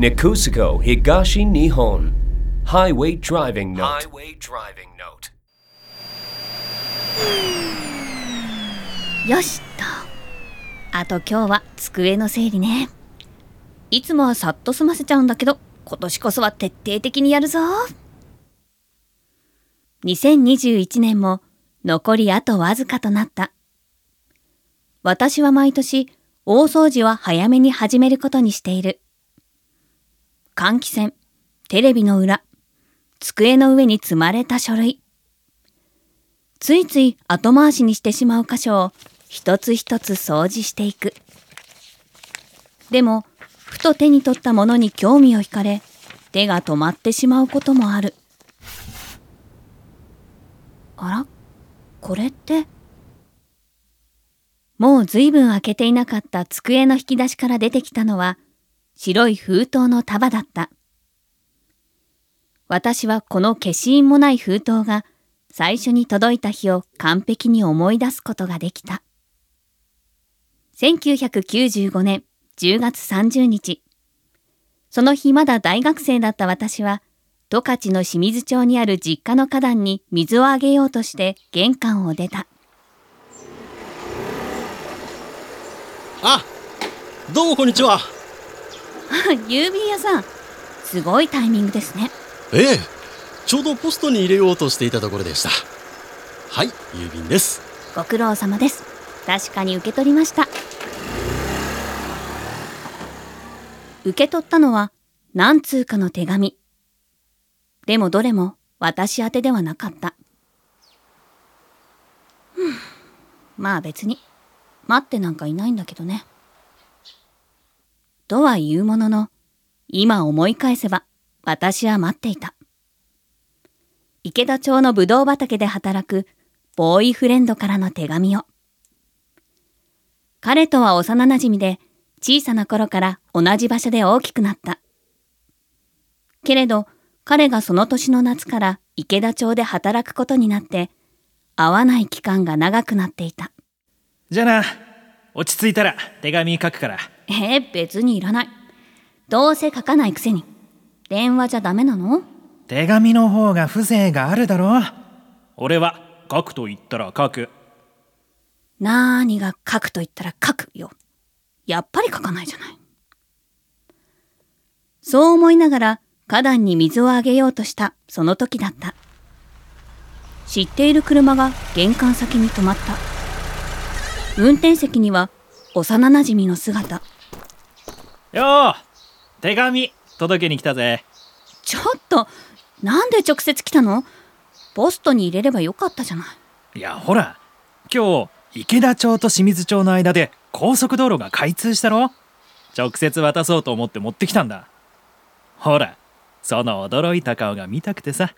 Nekusuko Higashi Nihon. Highway Driving Note. Highway Driving Note. よしっとあと今日は机の整理ね。いつもはさっと済ませちゃうんだけど今年こそは徹底的にやるぞ。2021年も残りあとわずかとなった。私は毎年大掃除は早めに始めることにしている換気扇テレビの裏机の上に積まれた書類ついつい後回しにしてしまう箇所を一つ一つ掃除していく。でも、ふと手に取ったものに興味を惹かれ、手が止まってしまうこともある。あら？これって？もう随分開けていなかった机の引き出しから出てきたのは、白い封筒の束だった。私はこの消印もない封筒が最初に届いた日を完璧に思い出すことができた。1995年10月30日。その日まだ大学生だった私は、十勝の清水町にある実家の花壇に水をあげようとして玄関を出た。あ、どうもこんにちは。郵便屋さん、すごいタイミングですね。ええ。ちょうどポストに入れようとしていたところでした。はい郵便です。ご苦労様です。確かに受け取りました。受け取ったのは何通かの手紙。でもどれも私宛てではなかった。まあ別に。待ってなんかいないんだけどねとは言うものの今思い返せば私は待っていた池田町のぶどう畑で働くボーイフレンドからの手紙を。彼とは幼馴染で小さな頃から同じ場所で大きくなった。けれど彼がその年の夏から池田町で働くことになって会わない期間が長くなっていた。じゃあな、落ち着いたら手紙書くから。えー、別にいらない。どうせ書かないくせに。電話じゃダメなの？手紙の方が風情があるだろ俺は書くと言ったら書く。なーにが書くと言ったら書くよ。やっぱり書かないじゃない。そう思いながら花壇に水をあげようとしたその時だった。知っている車が玄関先に止まった運転席には幼なじみの姿。よう手紙届けに来たぜ。ちょっとなんで直接来たの？ポストに入れればよかったじゃない。いやほら今日池田町と清水町の間で高速道路が開通したろ直接渡そうと思って持ってきたんだ。ほらその驚いた顔が見たくてさ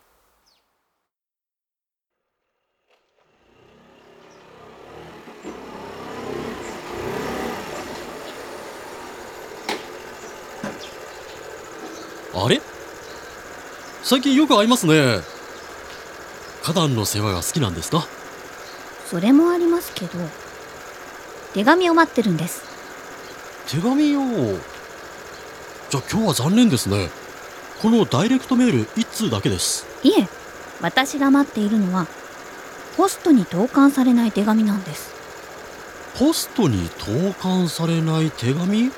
あれ？最近よく会いますね。花壇の世話が好きなんですかそれもありますけど手紙を待ってるんです。手紙を？じゃあ今日は残念ですね。このダイレクトメール1通だけです。いえ私が待っているのはポストに投函されない手紙なんです。ポストに投函されない手紙？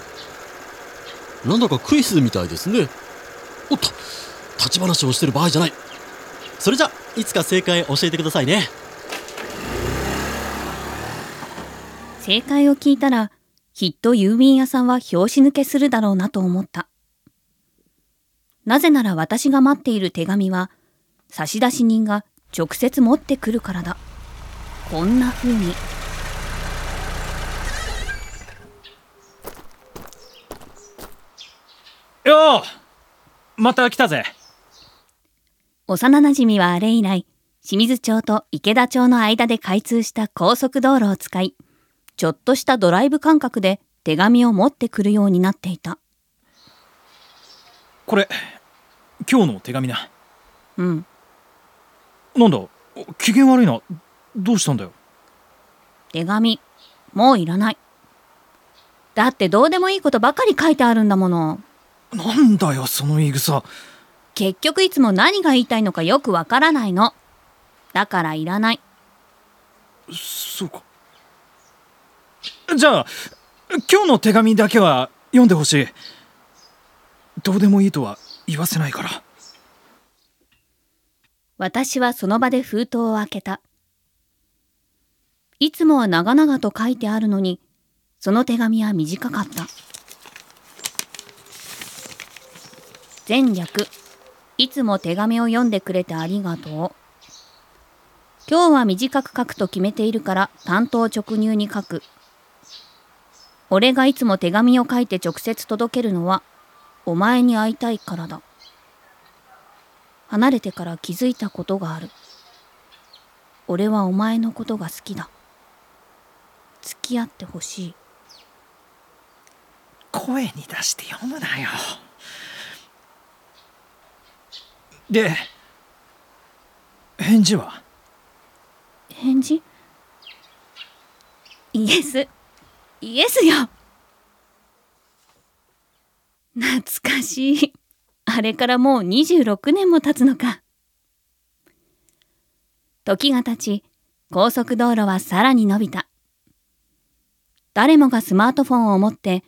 なんだかクイズみたいですねおっと立ち話をしてる場合じゃない。それじゃいつか正解教えてくださいね。正解を聞いたらきっと郵便屋さんは拍子抜けするだろうなと思った。なぜなら私が待っている手紙は差出人が直接持ってくるからだ。こんな風に。ようまた来たぜ幼なじみはあれ以来、清水町と池田町の間で開通した高速道路を使い、ちょっとしたドライブ感覚で手紙を持ってくるようになっていた。これ、今日の手紙な。うん。なんだ、機嫌悪いな。どうしたんだよ。手紙、もういらない。だってどうでもいいことばかり書いてあるんだもの。なんだよその言い草結局いつも何が言いたいのかよくわからないの。だからいらない。そうかじゃあ今日の手紙だけは読んでほしいどうでもいいとは言わせないから私はその場で封筒を開けた。いつもは長々と書いてあるのに、その手紙は短かった。前略、いつも手紙を読んでくれてありがとう。今日は短く書くと決めているから担当直入に書く。俺がいつも手紙を書いて直接届けるのは、お前に会いたいからだ。離れてから気づいたことがある。俺はお前のことが好きだ。付き合ってほしい。声に出して読むなよで返事は？返事？イエス。イエスよ。懐かしい。あれからもう26年も経つのか。時が経ち、高速道路はさらに伸びた。誰もがスマートフォンを持って、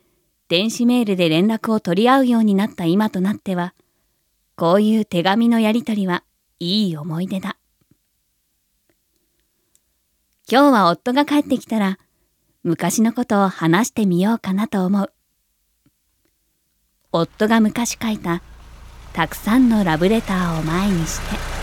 電子メールで連絡を取り合うようになった今となっては、こういう手紙のやりとりはいい思い出だ。今日は夫が帰ってきたら、昔のことを話してみようかなと思う。夫が昔書いたたくさんのラブレターを前にして。